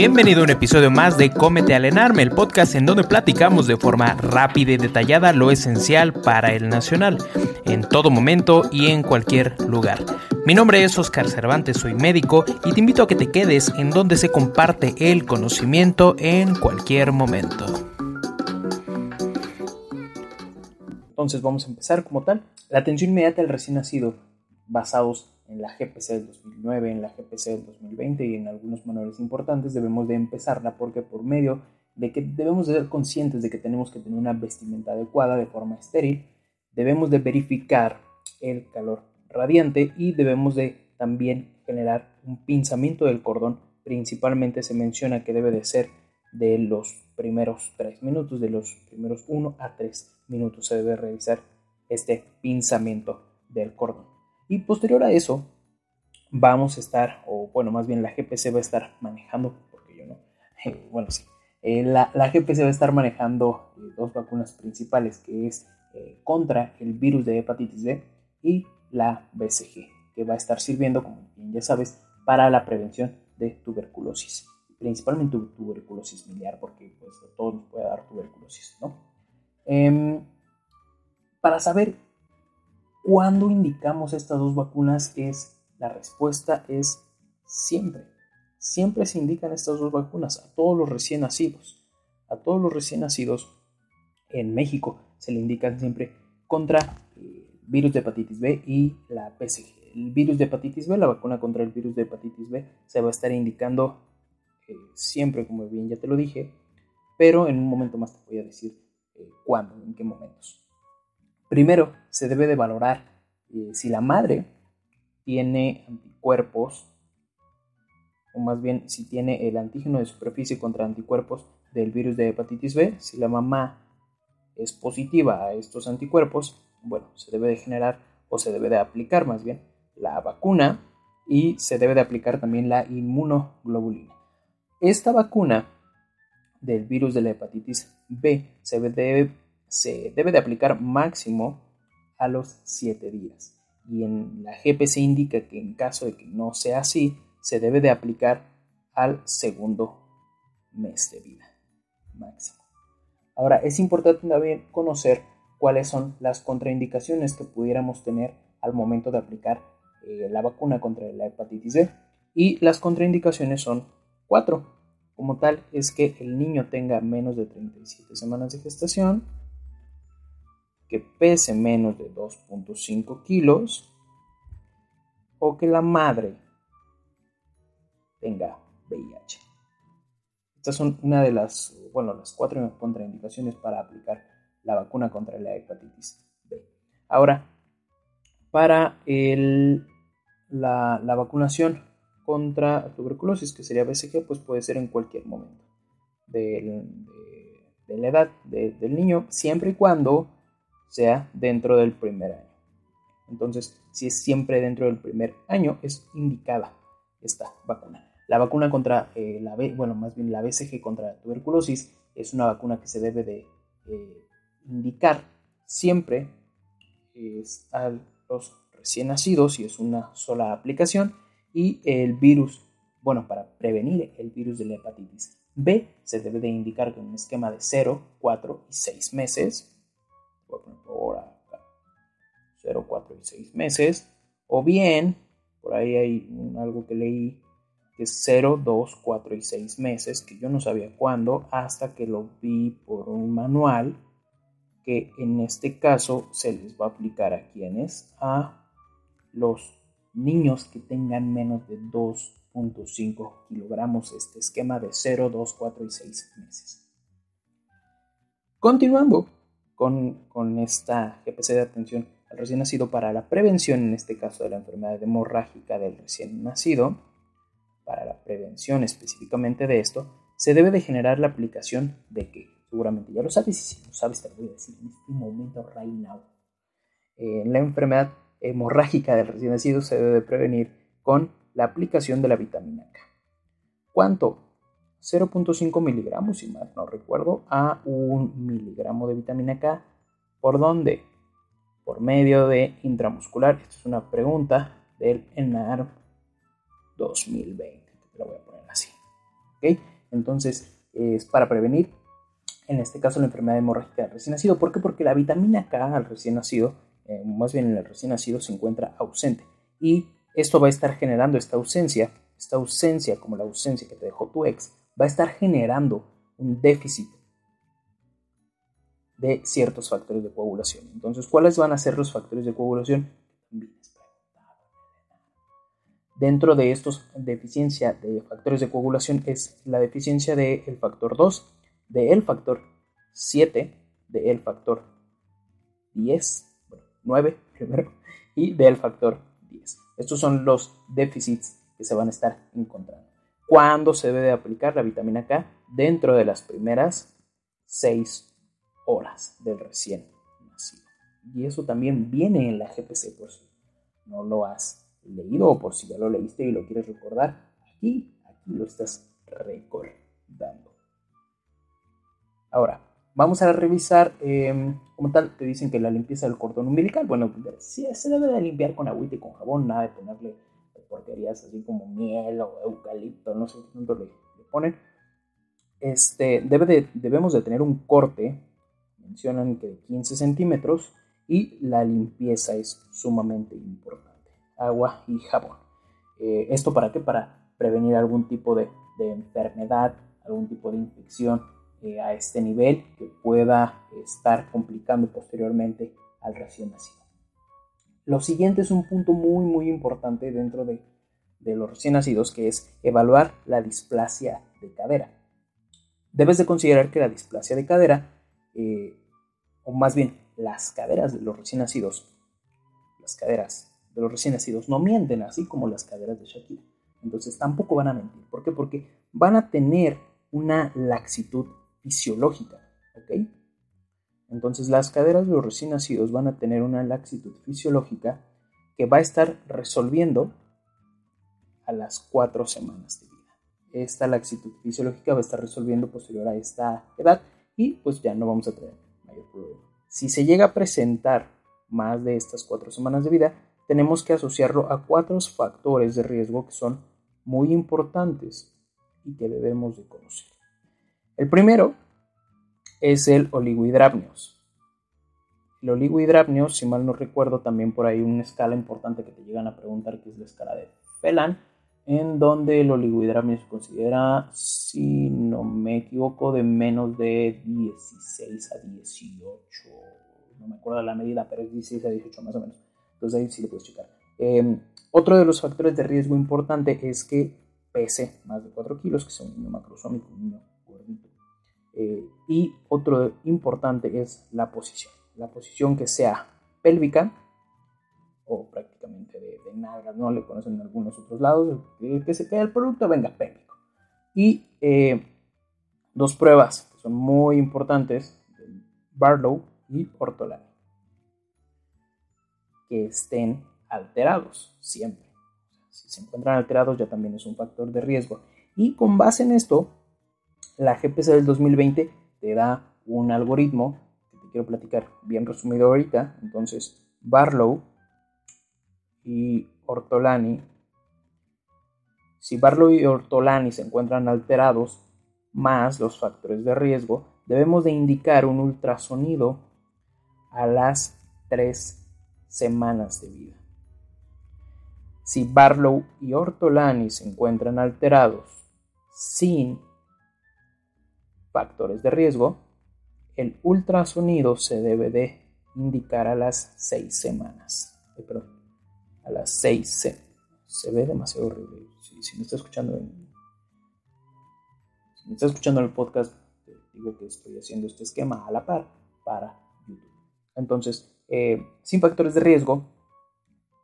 Bienvenido a un episodio más de Cómete al Enarme, el podcast en donde platicamos de forma rápida y detallada lo esencial para el nacional, en todo momento y en cualquier lugar. Mi nombre es Oscar Cervantes, soy médico y te invito a que te quedes en donde se comparte el conocimiento en cualquier momento. Entonces vamos a empezar como tal. La atención inmediata al recién nacido, basados en la GPC del 2009, en la GPC del 2020 y en algunos manuales importantes, debemos de empezarla porque por medio de que debemos de ser conscientes de que tenemos que tener una vestimenta adecuada de forma estéril, debemos de verificar el calor radiante y debemos de también generar un pinzamiento del cordón. Principalmente se menciona que debe de ser de los primeros 3 minutos, de los primeros 1 a 3 minutos se debe realizar este pinzamiento del cordón. Y posterior a eso, vamos a estar, o bueno, más bien la GPC va a estar manejando, porque yo no, bueno, sí, eh, la, la, GPC va a estar manejando eh, dos vacunas principales, que es eh, contra el virus de hepatitis B y la BCG, que va a estar sirviendo, como bien ya sabes, para la prevención de tuberculosis, principalmente tuberculosis miliar, porque pues a todos nos puede dar tuberculosis, ¿no? Em, para saber cuando indicamos estas dos vacunas es la respuesta es siempre. Siempre se indican estas dos vacunas a todos los recién nacidos. A todos los recién nacidos en México se le indican siempre contra el eh, virus de hepatitis B y la PSG. El virus de hepatitis B, la vacuna contra el virus de hepatitis B, se va a estar indicando eh, siempre, como bien ya te lo dije, pero en un momento más te voy a decir eh, cuándo, en qué momentos. Primero, se debe de valorar eh, si la madre tiene anticuerpos, o más bien si tiene el antígeno de superficie contra anticuerpos del virus de hepatitis B. Si la mamá es positiva a estos anticuerpos, bueno, se debe de generar o se debe de aplicar más bien la vacuna y se debe de aplicar también la inmunoglobulina. Esta vacuna del virus de la hepatitis B se debe se debe de aplicar máximo a los 7 días. Y en la GPC indica que en caso de que no sea así, se debe de aplicar al segundo mes de vida máximo. Ahora, es importante también conocer cuáles son las contraindicaciones que pudiéramos tener al momento de aplicar eh, la vacuna contra la hepatitis B. Y las contraindicaciones son cuatro. Como tal, es que el niño tenga menos de 37 semanas de gestación, que pese menos de 2.5 kilos o que la madre tenga VIH. Estas son una de las, bueno, las cuatro contraindicaciones para aplicar la vacuna contra la hepatitis B. Ahora, para el, la, vacunación contra tuberculosis, que sería BCG, pues puede ser en cualquier momento de, la edad del niño, siempre y cuando sea dentro del primer año. Entonces, si es siempre dentro del primer año, es indicada esta vacuna. La vacuna contra eh, la B, bueno, más bien la BCG contra la tuberculosis es una vacuna que se debe de eh, indicar siempre a los recién nacidos y es una sola aplicación y el virus, bueno, para prevenir el virus de la hepatitis B se debe de indicar con un esquema de 0, 4 y 6 meses. Por acá. 0, 4 y 6 meses. O bien, por ahí hay algo que leí que es 0, 2, 4 y 6 meses, que yo no sabía cuándo, hasta que lo vi por un manual que en este caso se les va a aplicar a quienes, a los niños que tengan menos de 2.5 kilogramos, este esquema de 0, 2, 4 y 6 meses. Continuando con, esta GPC de atención al recién nacido para la prevención, en este caso de la enfermedad hemorrágica del recién nacido, para la prevención específicamente de esto, se debe de generar la aplicación de que seguramente ya lo sabes y si no sabes te lo voy a decir en este momento right now. Eh, la enfermedad hemorrágica del recién nacido se debe prevenir con la aplicación de la vitamina K. ¿Cuánto? 0.5 miligramos, si mal no recuerdo, a 1 miligramo de vitamina K. ¿Por dónde? Por medio de intramuscular. Esta es una pregunta del ENAR 2020. Te lo voy a poner así. ¿Ok? Entonces, es para prevenir, en este caso, la enfermedad hemorrágica del recién nacido. ¿Por qué? Porque la vitamina K al recién nacido eh, más bien en el recién nacido, se encuentra ausente. Y esto va a estar generando esta ausencia, esta ausencia como la ausencia que te dejó tu ex, va a estar generando un déficit de ciertos factores de coagulación. Entonces, ¿cuáles van a ser los factores de coagulación? Dentro de estos deficiencia de factores de coagulación es la deficiencia del factor 2, del factor 7, del factor 10 9 primero y del factor 10. Estos son los déficits que se van a estar encontrando. ¿Cuándo se debe de aplicar la vitamina K? Dentro de las primeras 6 horas del recién nacido. Y eso también viene en la GPC, por si no lo has leído o por si ya lo leíste y lo quieres recordar. Aquí, aquí lo estás recordando. Ahora, Vamos a revisar, em, como tal, te dicen que la limpieza del cordón umbilical, bueno, se debe de limpiar con agüita y con jabón, nada de ponerle porquerías así como miel o eucalipto, no sé qué tanto le, ponen. Este, debe de, debemos de tener un corte, mencionan que de 15 centímetros, y la limpieza es sumamente importante. Agua y jabón. Eh, ¿Esto para qué? Para prevenir algún tipo de, de enfermedad, algún tipo de infección eh, a este nivel que pueda estar complicando posteriormente al recién nacido. Lo siguiente es un punto muy muy importante dentro de, los recién nacidos que es evaluar la displasia de cadera. Debes de considerar que la displasia de cadera, eh, o más bien las caderas de los recién nacidos, las caderas de los recién nacidos no mienten así como las caderas de Shakira. Entonces tampoco van a mentir. ¿Por qué? Porque van a tener una laxitud fisiológica. ¿ok? Entonces las caderas de los recién nacidos van a tener una laxitud fisiológica que va a estar resolviendo a las cuatro semanas de vida. Esta laxitud fisiológica va a estar resolviendo posterior a esta edad y pues ya no vamos a tener mayor problema. Si se llega a presentar más de estas cuatro semanas de vida, tenemos que asociarlo a cuatro factores de riesgo que son muy importantes y que debemos de conocer. El primero es el oligohidrapnios. El oligohidrapnios, si mal no recuerdo, también por ahí una escala importante que te llegan a preguntar, que es la escala de Phelan, en donde el oligohidrapnio se considera, si no me equivoco, de menos de 16 a 18. No me acuerdo la medida, pero es 16 a 18 más o menos. Entonces ahí sí lo puedes checar. Em, otro de los factores de riesgo importante es que pese más de 4 kilos, que sea un niño macrosómico, un niño eh, y otro importante es la posición. La posición que sea pélvica o prácticamente de, de nalgas, ¿no? Le conocen en algunos otros lados, que se quede el producto venga pélvico. Y eh, dos pruebas que son muy importantes, Barlow y Ortolani, que estén alterados siempre. Si se encuentran alterados ya también es un factor de riesgo. Y con base en esto, la GPC del 2020 te da un algoritmo que te quiero platicar bien resumido ahorita. Entonces, Barlow y Ortolani. Si Barlow y Ortolani se encuentran alterados, más los factores de riesgo, debemos de indicar un ultrasonido a las tres semanas de vida. Si Barlow y Ortolani se encuentran alterados sin factores de riesgo, el ultrasonido se debe de indicar a las seis semanas. Eh, a las seis se, se ve demasiado horrible. Si, me está escuchando en, si me está escuchando el podcast, digo que estoy haciendo este esquema a la par para YouTube. Entonces, eh, sin factores de riesgo,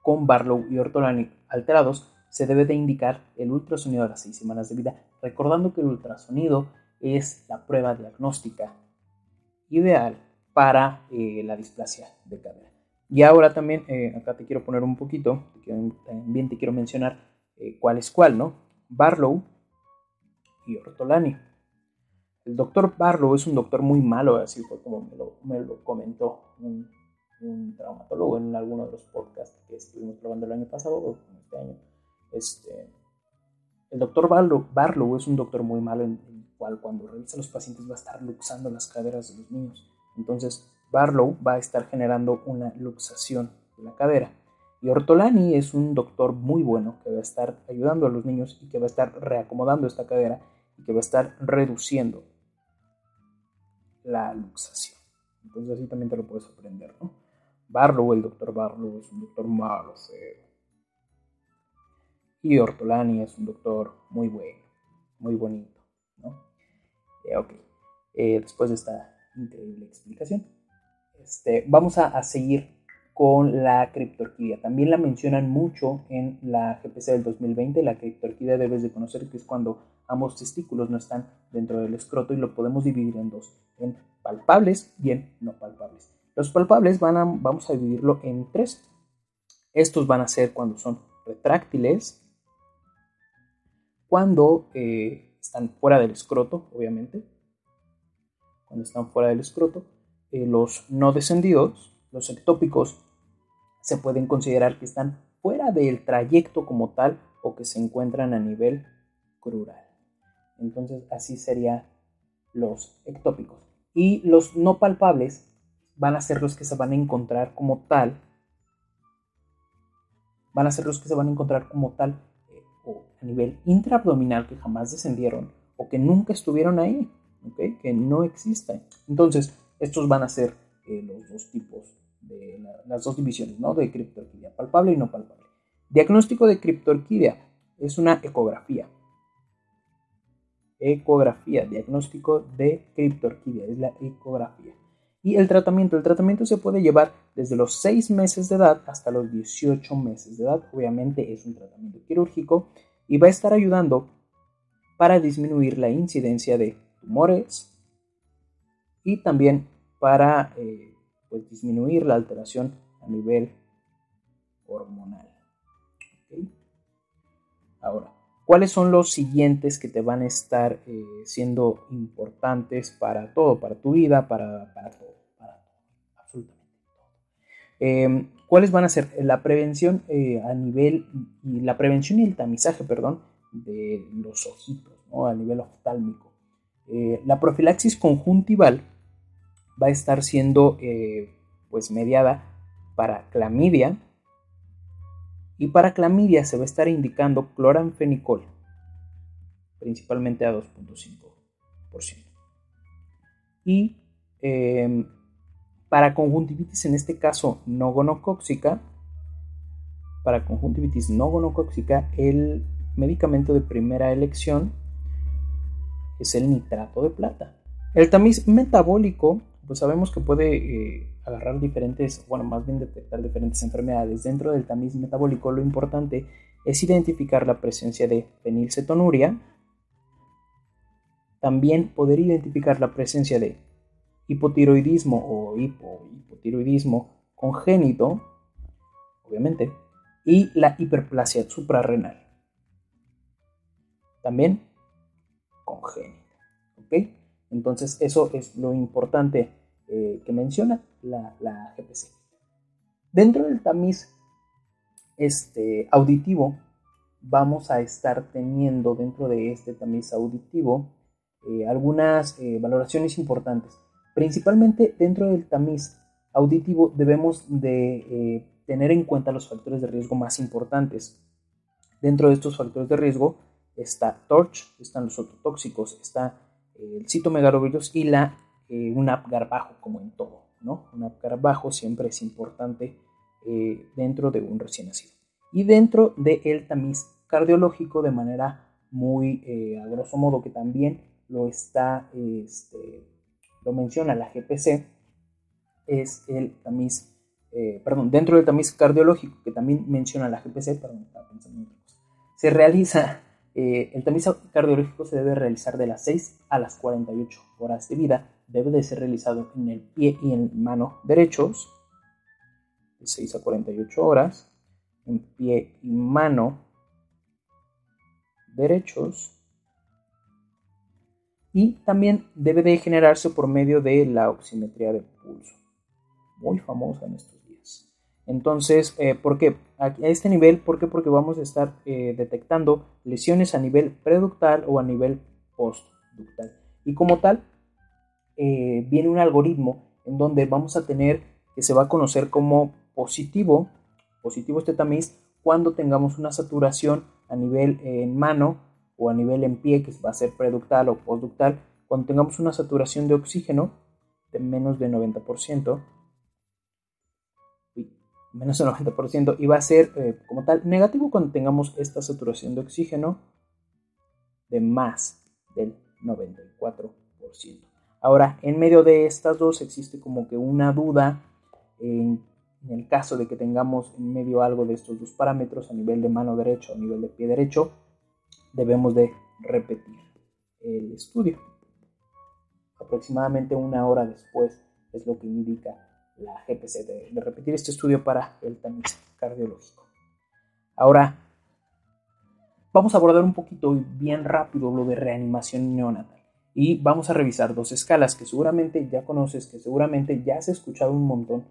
con Barlow y Ortolani alterados, se debe de indicar el ultrasonido a las seis semanas de vida, recordando que el ultrasonido es la prueba diagnóstica ideal para eh, la displasia de cadera. Y ahora también, eh, acá te quiero poner un poquito, también te quiero mencionar cuál es cuál, ¿no? Barlow y Ortolani. El doctor Barlow es un doctor muy malo, así fue como me lo, comentó un, traumatólogo en alguno de los podcasts que estuvimos probando el año pasado o este año. Este, el doctor Barlow, es un doctor muy malo en cual cuando revisa a los pacientes va a estar luxando las caderas de los niños. Entonces Barlow va a estar generando una luxación de la cadera. Y Ortolani es un doctor muy bueno que va a estar ayudando a los niños y que va a estar reacomodando esta cadera y que va a estar reduciendo la luxación. Entonces así también te lo puedes aprender, ¿no? Barlow, el doctor Barlow es un doctor malo, Y Ortolani es un doctor muy bueno, muy bonito. Eh, ok, eh, después de esta increíble explicación, este, vamos a, a seguir con la criptorquídea. También la mencionan mucho en la GPC del 2020. La criptorquídea debes de conocer que es cuando ambos testículos no están dentro del escroto y lo podemos dividir en dos, en palpables y en no palpables. Los palpables van a, vamos a dividirlo en tres. Estos van a ser cuando son retráctiles, cuando eh, están fuera del escroto, obviamente, cuando están fuera del escroto, eh, los no descendidos, los ectópicos, se pueden considerar que están fuera del trayecto como tal o que se encuentran a nivel crural. Entonces así serían los ectópicos. Y los no palpables van a ser los que se van a encontrar como tal. Van a ser los que se van a encontrar como tal a nivel intraabdominal que jamás descendieron o que nunca estuvieron ahí, que no existen. Entonces, estos van a ser eh, los dos tipos de las dos divisiones, ¿no? De criptorquidia, palpable y no palpable. Diagnóstico de criptorquidia es una ecografía. Ecografía, diagnóstico de criptorquidia, es la ecografía. Y el tratamiento, el tratamiento se puede llevar desde los 6 meses de edad hasta los 18 meses de edad. Obviamente es un tratamiento quirúrgico y va a estar ayudando para disminuir la incidencia de tumores y también para eh, pues, disminuir la alteración a nivel hormonal. Ahora, ¿cuáles son los siguientes que te van a estar eh, siendo importantes para todo, para tu vida, para, todo, para todo, absolutamente todo? Em, ¿Cuáles van a ser? La prevención eh, a nivel, y la prevención y el tamizaje, perdón, de los ojitos, a nivel oftálmico. Eh, la profilaxis conjuntival va a estar siendo eh, pues mediada para clamidia y para clamidia se va a estar indicando cloranfenicol principalmente a 2.5% y em, para conjuntivitis en este caso no gonocóxica para conjuntivitis no gonocóxica el medicamento de primera elección es el nitrato de plata el tamiz metabólico pues sabemos que puede eh, agarrar diferentes, bueno, más bien detectar diferentes enfermedades. Dentro del tamiz metabólico lo importante es identificar la presencia de fenilcetonuria, también poder identificar la presencia de hipotiroidismo o hipotiroidismo congénito, obviamente, y la hiperplasia suprarrenal. También congénita. ¿ok? Entonces eso es lo importante eh, que menciona la, la, GPC. Dentro del tamiz este, auditivo vamos a estar teniendo dentro de este tamiz auditivo eh, algunas eh, valoraciones importantes. Principalmente dentro del tamiz auditivo debemos de eh, tener en cuenta los factores de riesgo más importantes. Dentro de estos factores de riesgo está TORCH, están los ototóxicos, está el citomegalovirus y la, un APGAR bajo, como en todo. ¿no? Un APGAR bajo siempre es importante dentro de un recién nacido. Y dentro del tamiz cardiológico, de manera muy a grosso modo, que también lo está, este, lo menciona la GPC, es el tamiz, eh, perdón, dentro del tamiz cardiológico, que también menciona la GPC, perdón, estaba pensando en se realiza, eh, el tamiz cardiológico se debe realizar de las 6 a las 48 horas de vida, debe de ser realizado en el pie y en mano derechos, de 6 a 48 horas, en pie y mano derechos, y también debe de generarse por medio de la oximetría de pulso, muy famosa en estos días. Entonces, eh, ¿por qué? A este nivel, ¿por qué? Porque vamos a estar eh, detectando lesiones a nivel preductal o a nivel postductal. Y como tal, eh, viene un algoritmo en donde vamos a tener que se va a conocer como positivo, positivo este tamiz, cuando tengamos una saturación a nivel en mano o a nivel en pie, que va a ser preductal o postductal, cuando tengamos una saturación de oxígeno de menos de 90%, menos de 90%, y va a ser eh, como tal negativo cuando tengamos esta saturación de oxígeno de más del 94%. Ahora, en medio de estas dos existe como que una duda en, en el caso de que tengamos en medio algo de estos dos parámetros a nivel de mano derecho o a nivel de pie derecho, debemos de repetir el estudio. Aproximadamente una hora después es lo que indica la GPC de, repetir este estudio para el tamiz cardiológico. Ahora, vamos a abordar un poquito bien rápido lo de reanimación neonatal y vamos a revisar dos escalas que seguramente ya conoces, que seguramente ya has escuchado un montón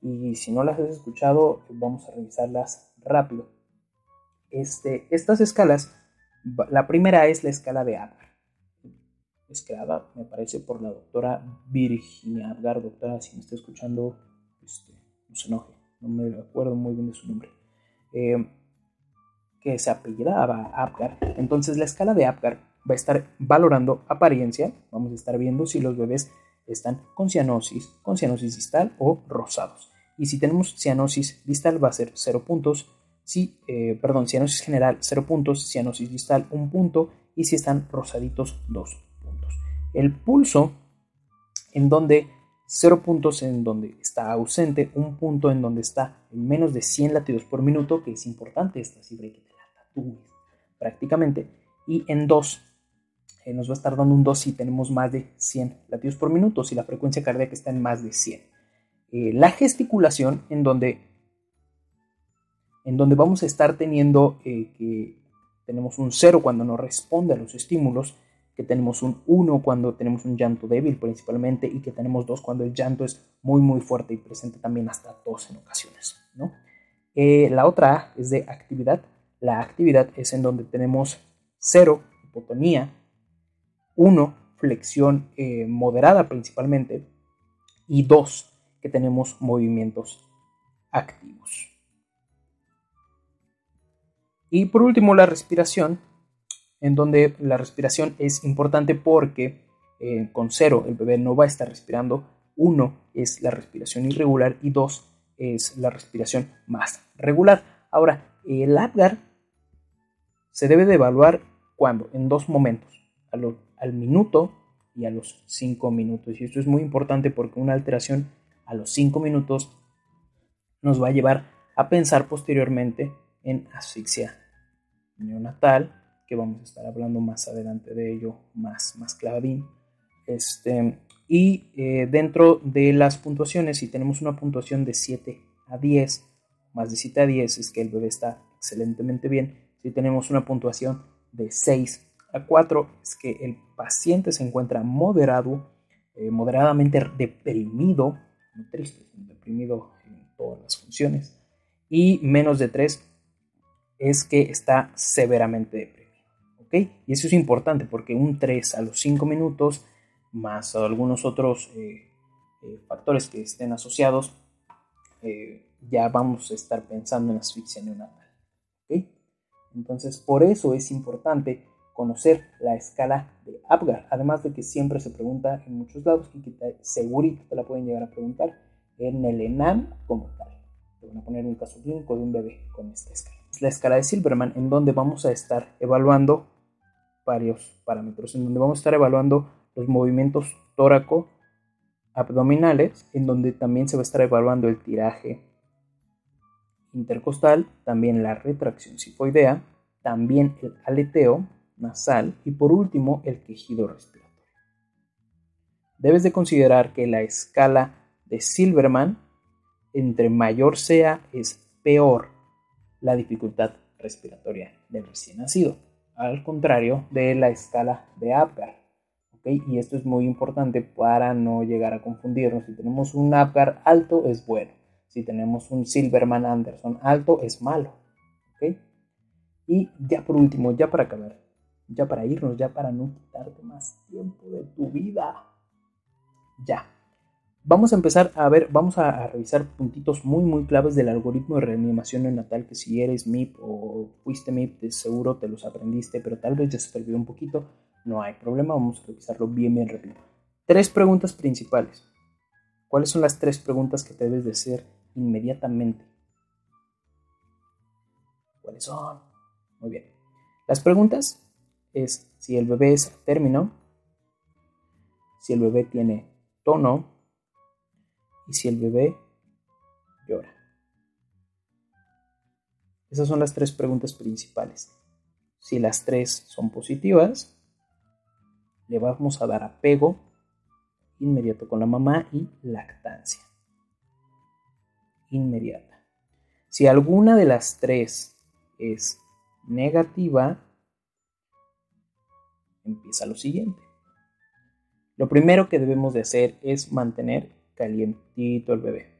y si no las has escuchado vamos a revisarlas rápido. Este, estas escalas la primera es la escala de Apgar. Es creada, me parece, por la doctora Virginia Apgar. Doctora, si me está escuchando, este, no se enoje, no me acuerdo muy bien de su nombre. Eh, que se apellidaba Apgar. Entonces, la escala de Apgar va a estar valorando apariencia. Vamos a estar viendo si los bebés están con cianosis, con cianosis distal o rosados. Y si tenemos cianosis distal va a ser 0 puntos, si, eh, perdón, cianosis general 0 puntos, cianosis distal 1 punto y si están rosaditos 2 puntos. El pulso en donde 0 puntos en donde está ausente, 1 punto en donde está en menos de 100 latidos por minuto, que es importante esta cifra que te la tatúes prácticamente, y en 2 eh, nos va a estar dando un 2 si tenemos más de 100 latidos por minuto, si la frecuencia cardíaca está en más de 100. Eh, la gesticulación en donde en donde vamos a estar teniendo eh, que tenemos un 0 cuando no responde a los estímulos, que tenemos un 1 cuando tenemos un llanto débil principalmente y que tenemos 2 cuando el llanto es muy muy fuerte y presente también hasta 2 en ocasiones. ¿no? Eh, la otra es de actividad. La actividad es en donde tenemos 0, hipotonía, 1, flexión eh, moderada principalmente, y 2, que tenemos movimientos activos. Y por último, la respiración, en donde la respiración es importante porque eh, con cero el bebé no va a estar respirando. Uno es la respiración irregular y dos es la respiración más regular. Ahora, el APGAR se debe de evaluar cuando, en dos momentos, al minuto y a los cinco minutos. Y esto es muy importante porque una alteración a los cinco minutos nos va a llevar a pensar posteriormente en asfixia neonatal, que vamos a estar hablando más adelante de ello, más, más clavadín. Este, y eh, dentro de las puntuaciones, si tenemos una puntuación de 7 a 10 más de 7 a 10 es que el bebé está excelentemente bien. Si tenemos una puntuación de 6 a 4 es que el paciente se encuentra moderado, eh, moderadamente deprimido, no triste, deprimido en todas las funciones. Y menos de 3 es que está severamente deprimido. ¿ok? Y eso es importante porque un 3 a los 5 minutos, más algunos otros eh, eh, factores que estén asociados, ya vamos a estar pensando en asfixia neonatal. ¿ok? Entonces, por eso es importante conocer la escala de Apgar, además de que siempre se pregunta en muchos lados, y que segurito te la pueden llegar a preguntar en el ENAM como tal. Te van a poner un caso clínico de un bebé con esta escala. Es la escala de Silverman, en donde vamos a estar evaluando varios parámetros, en donde vamos a estar evaluando los movimientos tóraco abdominales, en donde también se va a estar evaluando el tiraje intercostal, también la retracción sifoidea, también el aleteo nasal y por último el quejido respiratorio. Debes de considerar que la escala de Silverman, entre mayor sea, es peor la dificultad respiratoria del recién nacido, al contrario de la escala de Apgar. Y esto es muy importante para no llegar a confundirnos. Si tenemos un Apgar alto es bueno si tenemos un Silverman Anderson alto, es malo. Y ya por último, ya para acabar, ya para irnos, ya para no quitarte más tiempo de tu vida. Ya. Vamos a empezar a ver, vamos a, revisar puntitos muy muy claves del algoritmo de reanimación neonatal que si eres MIP o fuiste MIP, seguro te los aprendiste, pero tal vez ya se perdió un poquito, no hay problema, vamos a revisarlo bien bien rápido. Tres preguntas principales. ¿Cuáles son las tres preguntas que debes de hacer inmediatamente. ¿Cuáles son? Muy bien. Las preguntas es si el bebé es término, si el bebé tiene tono y si el bebé llora. Esas son las tres preguntas principales. Si las tres son positivas, le vamos a dar apego inmediato con la mamá y lactancia inmediata. Si alguna de las tres es negativa, empieza lo siguiente. Lo primero que debemos de hacer es mantener calientito el bebé.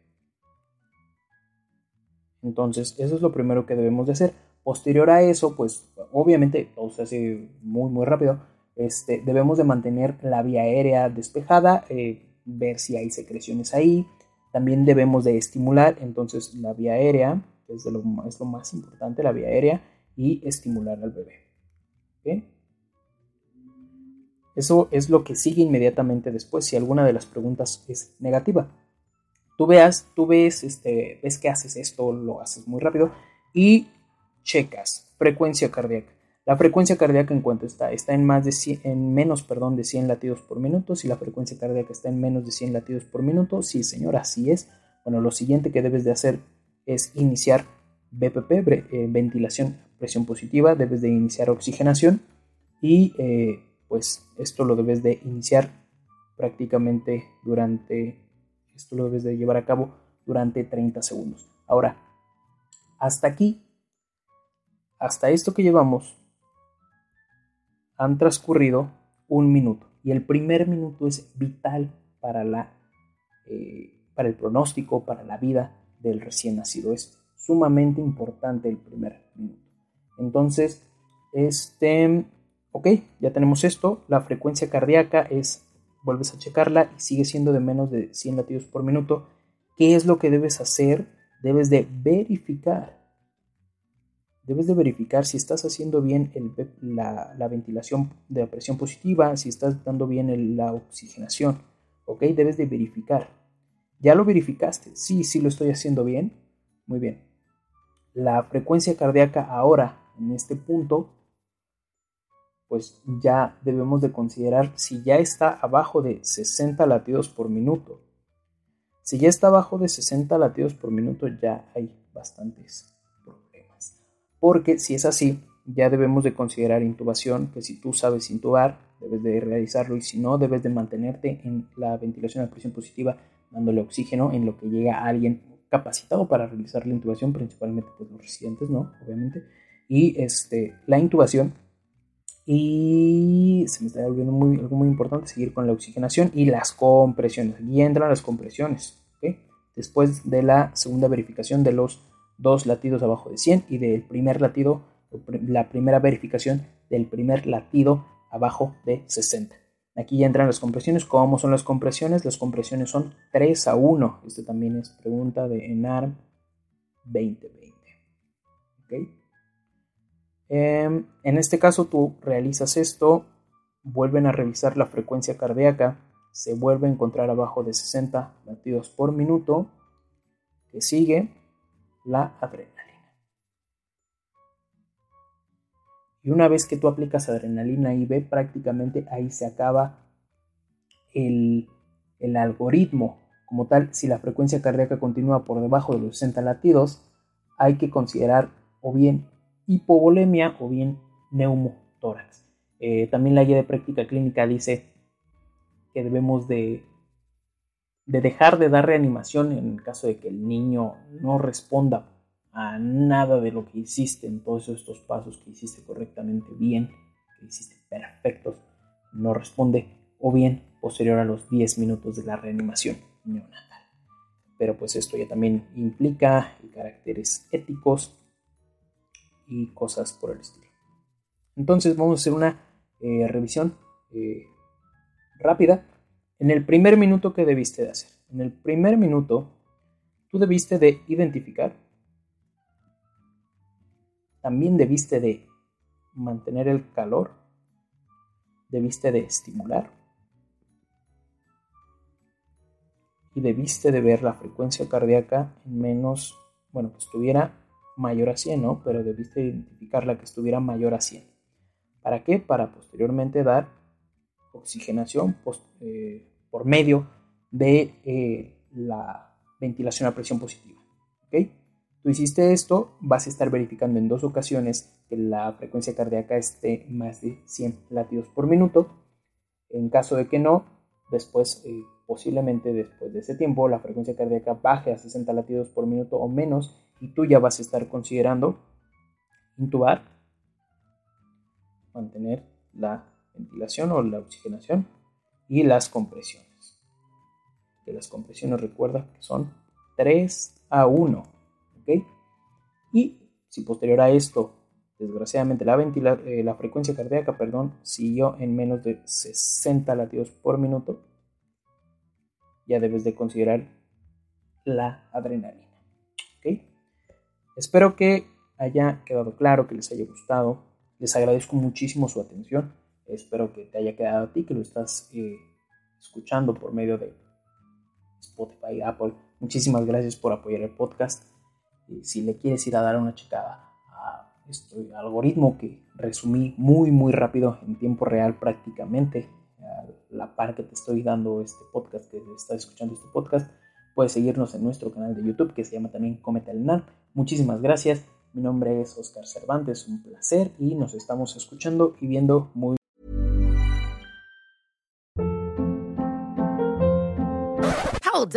Entonces, eso es lo primero que debemos de hacer. Posterior a eso, pues obviamente, o sea, así muy, muy rápido, este, debemos de mantener la vía aérea despejada, eh, ver si hay secreciones ahí, también debemos de estimular entonces la vía aérea, que es, lo, más importante, la vía aérea, y estimular al bebé. Eso es lo que sigue inmediatamente después si alguna de las preguntas es negativa. Tú veas, tú ves, este, ves que haces esto, lo haces muy rápido y checas frecuencia cardíaca. La frecuencia cardíaca en cuanto está, está en más de en menos, perdón, de 100 latidos por minuto. Si la frecuencia cardíaca está en menos de 100 latidos por minuto, sí, señor, así es. Bueno, lo siguiente que debes de hacer es iniciar BPP, eh, ventilación presión positiva, debes de iniciar oxigenación y eh, pues esto lo debes de iniciar prácticamente durante, esto lo debes de llevar a cabo durante 30 segundos. Ahora, hasta aquí, hasta esto que llevamos, han transcurrido un minuto y el primer minuto es vital para, la, eh, para el pronóstico, para la vida del recién nacido. Es sumamente importante el primer minuto. Entonces, este, ok, ya tenemos esto. La frecuencia cardíaca es, vuelves a checarla y sigue siendo de menos de 100 latidos por minuto. ¿Qué es lo que debes hacer? Debes de verificar debes de verificar si estás haciendo bien la, ventilación de la presión positiva, si estás dando bien la oxigenación, ¿ok? Debes de verificar. ¿Ya lo verificaste? Sí, sí lo estoy haciendo bien. Muy bien. La frecuencia cardíaca ahora, en este punto, pues ya debemos de considerar si ya está abajo de 60 latidos por minuto. Si ya está abajo de 60 latidos por minuto, ya hay bastantes porque si es así, ya debemos de considerar intubación, que si tú sabes intubar, debes de realizarlo y si no, debes de mantenerte en la ventilación a presión positiva dándole oxígeno en lo que llega alguien capacitado para realizar la intubación, principalmente pues, los residentes, ¿no? Obviamente. Y este, la intubación. Y se me está volviendo algo muy importante, seguir con la oxigenación y las compresiones. Aquí entran las compresiones. Después de la segunda verificación de los dos latidos abajo de 100 y del primer latido, la primera verificación del primer latido abajo de 60. Aquí ya entran las compresiones. ¿Cómo son las compresiones? Las compresiones son 3 a 1. Este también es pregunta de ENARM 2020. Em, en este caso tú realizas esto, vuelven a revisar la frecuencia cardíaca, se vuelve a encontrar abajo de 60 latidos por minuto, que sigue la adrenalina. Y una vez que tú aplicas adrenalina IV, prácticamente ahí se acaba el, algoritmo. Como tal, si la frecuencia cardíaca continúa por debajo de los 60 latidos, hay que considerar o bien hipovolemia o bien neumotórax. Eh, también la guía de práctica clínica dice que debemos de, de dejar de dar reanimación en el caso de que el niño no responda a nada de lo que hiciste en todos estos pasos que hiciste correctamente bien, que hiciste perfectos, no responde, o bien posterior a los 10 minutos de la reanimación neonatal. Pero pues esto ya también implica caracteres éticos y cosas por el estilo. Entonces vamos a hacer una eh, revisión eh, rápida. En el primer minuto, ¿qué debiste de hacer? En el primer minuto, tú debiste de identificar también debiste de mantener el calor, debiste de estimular y debiste de ver la frecuencia cardíaca en menos, bueno, que estuviera mayor a 100, ¿no? Pero debiste identificar que estuviera mayor a 100. ¿Para qué? Para posteriormente dar oxigenación eh, por medio de eh, la ventilación a presión positiva. ¿Ok? Tú hiciste esto, vas a estar verificando en dos ocasiones que la frecuencia cardíaca esté más de 100 latidos por minuto. En caso de que no, después, eh, posiblemente después de ese tiempo, la frecuencia cardíaca baje a 60 latidos por minuto o menos y tú ya vas a estar considerando intubar, mantener la ventilación o la oxigenación y las compresiones. Que las compresiones recuerda que son 3 a 1. Y si posterior a esto, desgraciadamente, la, eh, la frecuencia cardíaca perdón, siguió en menos de 60 latidos por minuto, ya debes de considerar la adrenalina. Espero que haya quedado claro, que les haya gustado. Les agradezco muchísimo su atención. Espero que te haya quedado a ti, que lo estás eh, escuchando por medio de Spotify, Apple. Muchísimas gracias por apoyar el podcast si le quieres ir a dar una checada a este algoritmo que resumí muy muy rápido en tiempo real prácticamente a la par que te estoy dando este podcast que estás escuchando este podcast puedes seguirnos en nuestro canal de YouTube que se llama también Cometa el NAN. Muchísimas gracias. Mi nombre es Oscar Cervantes un placer y nos estamos escuchando y viendo muy Hold